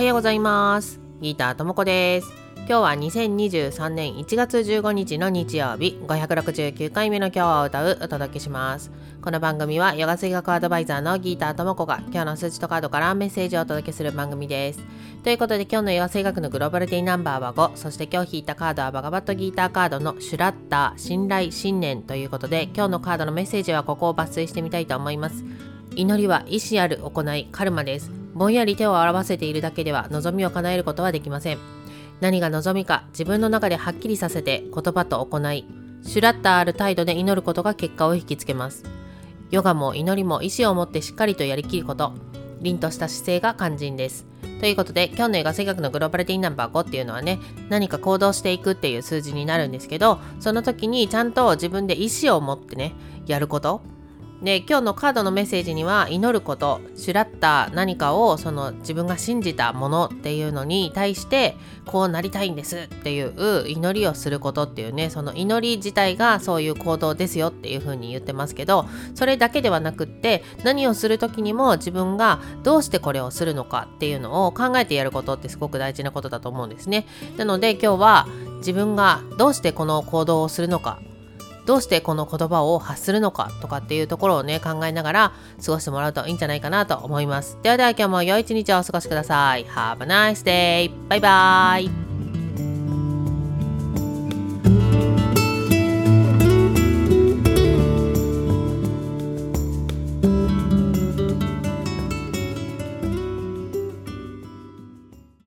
はようございます。ギターともこです。今日は2023年1月15日の日曜日。569回目の今日は歌うお届けします。この番組はヨガ水学アドバイザーのギーターともこが今日の数値とカードからメッセージをお届けする番組です。ということで今日のヨガ水学のグローバルティナンバーは5そして今日引いたカードはバガバットギーターカードのシュラッター信頼信念ということで今日のカードのメッセージはここを抜粋してみたいと思います。祈りは意志ある行いカルマです。ぼんやり手を表せているだけでは望みを叶えることはできません。何が望みか自分の中ではっきりさせて言葉と行いシュラッタある態度で祈ることが結果を引きつけます。ヨガも祈りも意志を持ってしっかりとやりきること凛とした姿勢が肝心です。ということで今日のヨガ性学のグローバルティナンバー5っていうのはね何か行動していくっていう数字になるんですけどその時にちゃんと自分で意志を持ってねやることで今日のカードのメッセージには祈ることシュラッター何かをその自分が信じたものっていうのに対してこうなりたいんですっていう祈りをすることっていうねその祈り自体がそういう行動ですよっていうふうに言ってますけどそれだけではなくって何をする時にも自分がどうしてこれをするのかっていうのを考えてやることってすごく大事なことだと思うんですね。なので今日は自分がどうしてこの行動をするのかどうしてこの言葉を発するのかとかっていうところをね考えながら過ごしてもらうといいんじゃないかなと思います。ではでは今日も良い一日をお過ごしください。Have a nice day! バイバイ。